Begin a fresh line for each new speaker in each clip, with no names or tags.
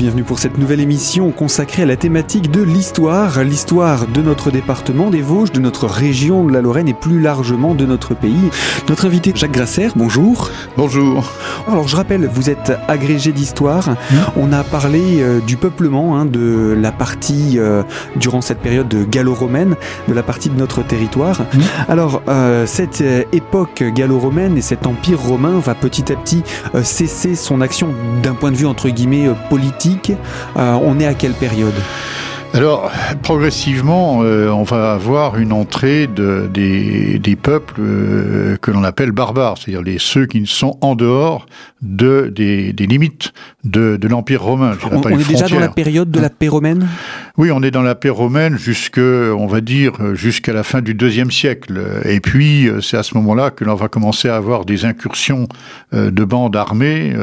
bienvenue pour cette nouvelle émission consacrée à la thématique de l'histoire, l'histoire de notre département des Vosges, de notre région de la Lorraine et plus largement de notre pays. Notre invité Jacques Grasser, bonjour.
Bonjour.
Alors je rappelle, vous êtes agrégé d'histoire. Mmh. On a parlé euh, du peuplement, hein, de la partie, euh, durant cette période gallo-romaine, de la partie de notre territoire. Mmh. Alors euh, cette époque gallo-romaine et cet empire romain va petit à petit cesser son action d'un point de vue entre guillemets euh, politique. on est à quelle période?
Alors, progressivement, euh, on va avoir une entrée de, des, des, peuples euh, que l'on appelle barbares, c'est-à-dire les, ceux qui sont en dehors de, des, des limites de, de l'Empire romain.
On, on est déjà dans la période de la paix romaine?
Oui, on est dans la paix romaine jusque, on va dire, jusqu'à la fin du deuxième siècle. Et puis, c'est à ce moment-là que l'on va commencer à avoir des incursions euh, de bandes armées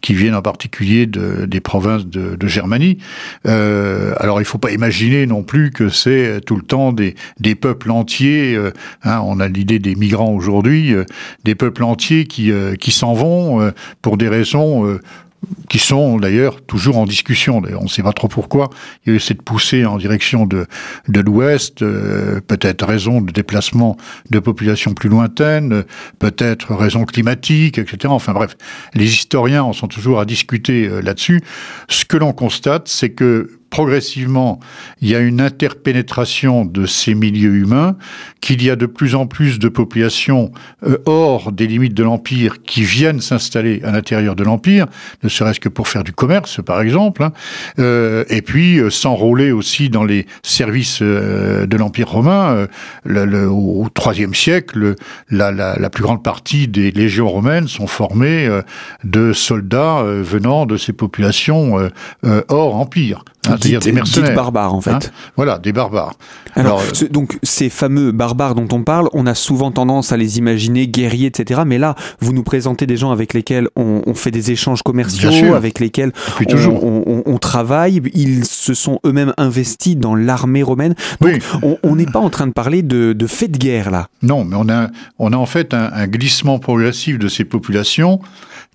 qui viennent en particulier de, des provinces de, de Germanie. alors, il faut pas imaginer non plus que c'est tout le temps des, des peuples entiers. Euh, hein, on a l'idée des migrants aujourd'hui, euh, des peuples entiers qui, euh, qui s'en vont pour des raisons qui sont d'ailleurs toujours en discussion. On ne sait pas trop pourquoi. Il y a eu cette poussée en direction de, de l'Ouest, peut-être raison de déplacement de populations plus lointaines, peut-être raison climatique, etc. Enfin bref, les historiens en sont toujours à discuter là-dessus. Ce que l'on constate, c'est que progressivement, il y a une interpénétration de ces milieux humains, qu'il y a de plus en plus de populations euh, hors des limites de l'Empire qui viennent s'installer à l'intérieur de l'Empire, ne serait-ce que pour faire du commerce, par exemple, hein, euh, et puis euh, s'enrôler aussi dans les services de l'Empire romain. Au IIIe siècle, la, la, plus grande partie des légions romaines sont formées de soldats venant de ces populations hors Empire.
Hein, c'est-à-dire des mercenaires. barbares, en fait. Hein
voilà, des barbares.
Alors, Alors donc, ces fameux barbares dont on parle, on a souvent tendance à les imaginer guerriers, etc. Mais là, vous nous présentez des gens avec lesquels on, on fait des échanges commerciaux, avec lesquels on, on, on, travaille. Ils se sont eux-mêmes investis dans l'armée romaine. Donc, oui. on n'est pas en train de parler de, de faits de guerre, là.
Non, mais on a, on a en fait un, un glissement progressif de ces populations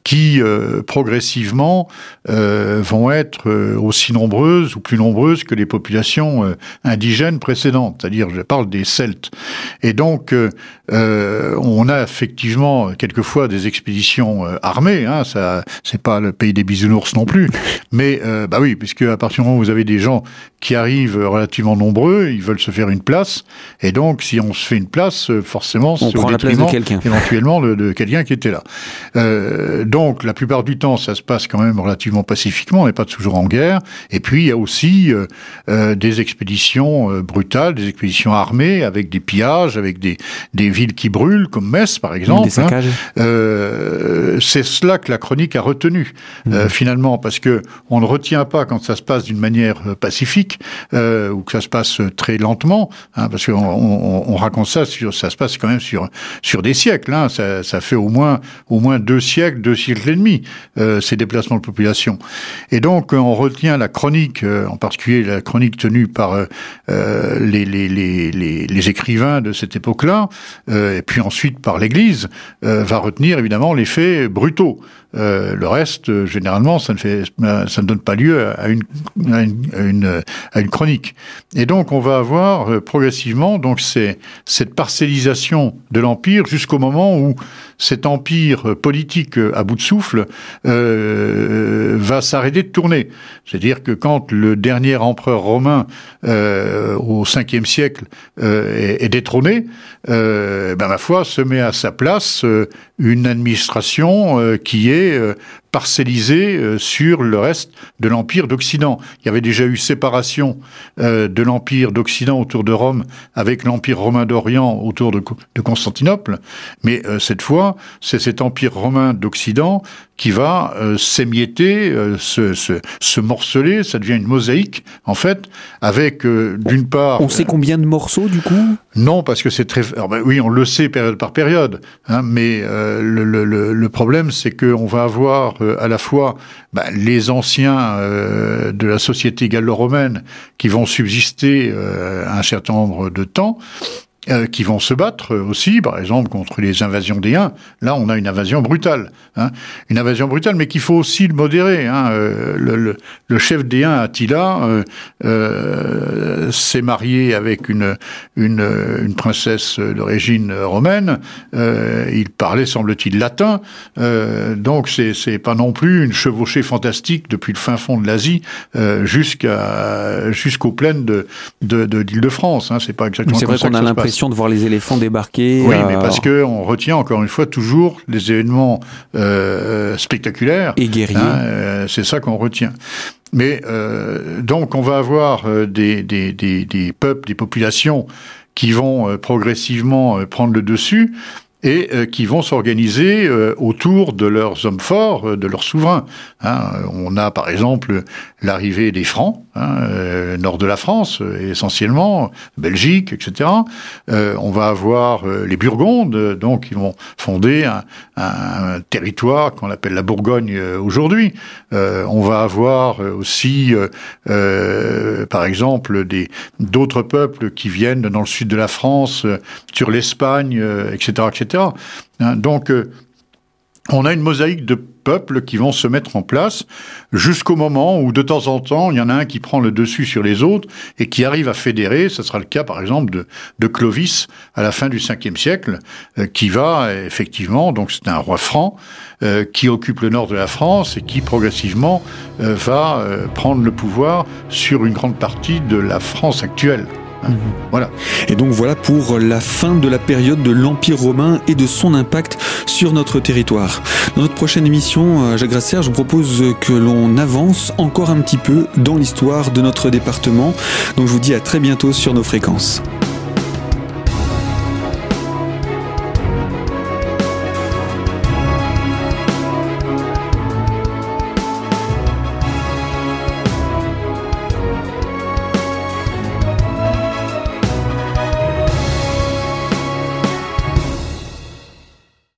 qui euh, progressivement euh, vont être euh, aussi nombreuses ou plus nombreuses que les populations euh, indigènes précédentes, c'est-à-dire je parle des Celtes. Et donc euh, on a effectivement quelquefois des expéditions armées, hein, ça c'est pas le pays des bisounours non plus, mais bah oui, puisque à partir du moment où vous avez des gens qui arrivent relativement nombreux, ils veulent se faire une place, et donc si on se fait une place, forcément
on prend la place de quelqu'un,
éventuellement de, de quelqu'un qui était là. Donc, la plupart du temps, ça se passe quand même relativement pacifiquement, on n'est pas toujours en guerre. Et puis, il y a aussi euh, euh, des expéditions euh, brutales, des expéditions armées, avec des pillages, avec des, des villes qui brûlent, comme Metz, par exemple.
Des Hein.
Euh, c'est cela que la chronique a retenu, mmh. finalement, parce que on ne retient pas quand ça se passe d'une manière pacifique, ou que ça se passe très lentement, hein, parce qu'on on, on, raconte ça, sur, ça se passe quand même sur, sur des siècles. Hein, ça, ça fait au moins, au moins deux siècles, deux siècle et euh, ces déplacements de population. Et donc, on retient la chronique, euh, en particulier la chronique tenue par euh, les, écrivains de cette époque-là, et puis ensuite par l'Église, va retenir évidemment les faits brutaux. Euh, le reste, généralement, ça ne, fait, ça ne donne pas lieu à une, chronique. Et donc, on va avoir euh, progressivement donc cette parcellisation de l'empire jusqu'au moment où cet empire politique à de souffle euh, va s'arrêter de tourner. C'est-à-dire que quand le dernier empereur romain euh, au 5e siècle euh, est, est, détrôné, ben ma foi se met à sa place une administration qui est parcellisé euh, sur le reste de l'Empire d'Occident. Il y avait déjà eu séparation euh, de l'Empire d'Occident autour de Rome avec l'Empire romain d'Orient autour de, Constantinople, mais euh, cette fois, c'est cet Empire romain d'Occident qui va s'émietter, se, se, se, morceler, ça devient une mosaïque, en fait, avec, d'une part...
On sait combien de morceaux, du coup?
Non, parce que c'est très... Alors, ben, oui, on le sait période par période, hein, mais le, le, le, problème, c'est qu'on va avoir à la fois ben, les anciens de la société gallo-romaine qui vont subsister un certain nombre de temps, euh, qui vont se battre aussi, par exemple, contre les invasions des Huns. Là, on a une invasion brutale. Hein. Une invasion brutale, mais qu'il faut aussi le modérer. Hein. Euh, le, chef des Huns, Attila, euh, euh, s'est marié avec une, une, une princesse d'origine romaine. il parlait, semble-t-il, latin. donc, c'est pas non plus une chevauchée fantastique depuis le fin fond de l'Asie jusqu'à jusqu'aux plaines de, de, de l'Île-de-France. Hein. C'est pas exactement
C'est vrai qu'on a l'impression de voir les éléphants débarquer.
Oui, mais parce que on retient encore une fois toujours les événements euh, spectaculaires
et guerriers.
Hein, euh, c'est ça qu'on retient. Mais euh, donc on va avoir euh, des, des, des, peuples, des populations qui vont euh, progressivement prendre le dessus et euh, qui vont s'organiser euh, autour de leurs hommes forts, euh, de leurs souverains. Hein. On a par exemple l'arrivée des Francs, hein, nord de la France essentiellement, Belgique, etc. on va avoir les Burgondes, donc ils vont fonder un, un territoire qu'on appelle la Bourgogne aujourd'hui. on va avoir aussi, par exemple, des d'autres peuples qui viennent dans le sud de la France, sur l'Espagne, etc., etc. Hein, donc, euh, on a une mosaïque de peuples qui vont se mettre en place jusqu'au moment où de temps en temps il y en a un qui prend le dessus sur les autres et qui arrive à fédérer. Ce sera le cas par exemple de, Clovis à la fin du 5e siècle, euh, qui va effectivement, donc c'est un roi franc euh, qui occupe le nord de la France et qui progressivement va prendre le pouvoir sur une grande partie de la France actuelle.
Mhm. Voilà. Et donc voilà pour la fin de la période de l'Empire romain et de son impact sur notre territoire. Dans notre prochaine émission, euh, Jacques Grasser, je vous propose que l'on avance encore un petit peu dans l'histoire de notre département. Donc je vous dis à très bientôt sur nos fréquences.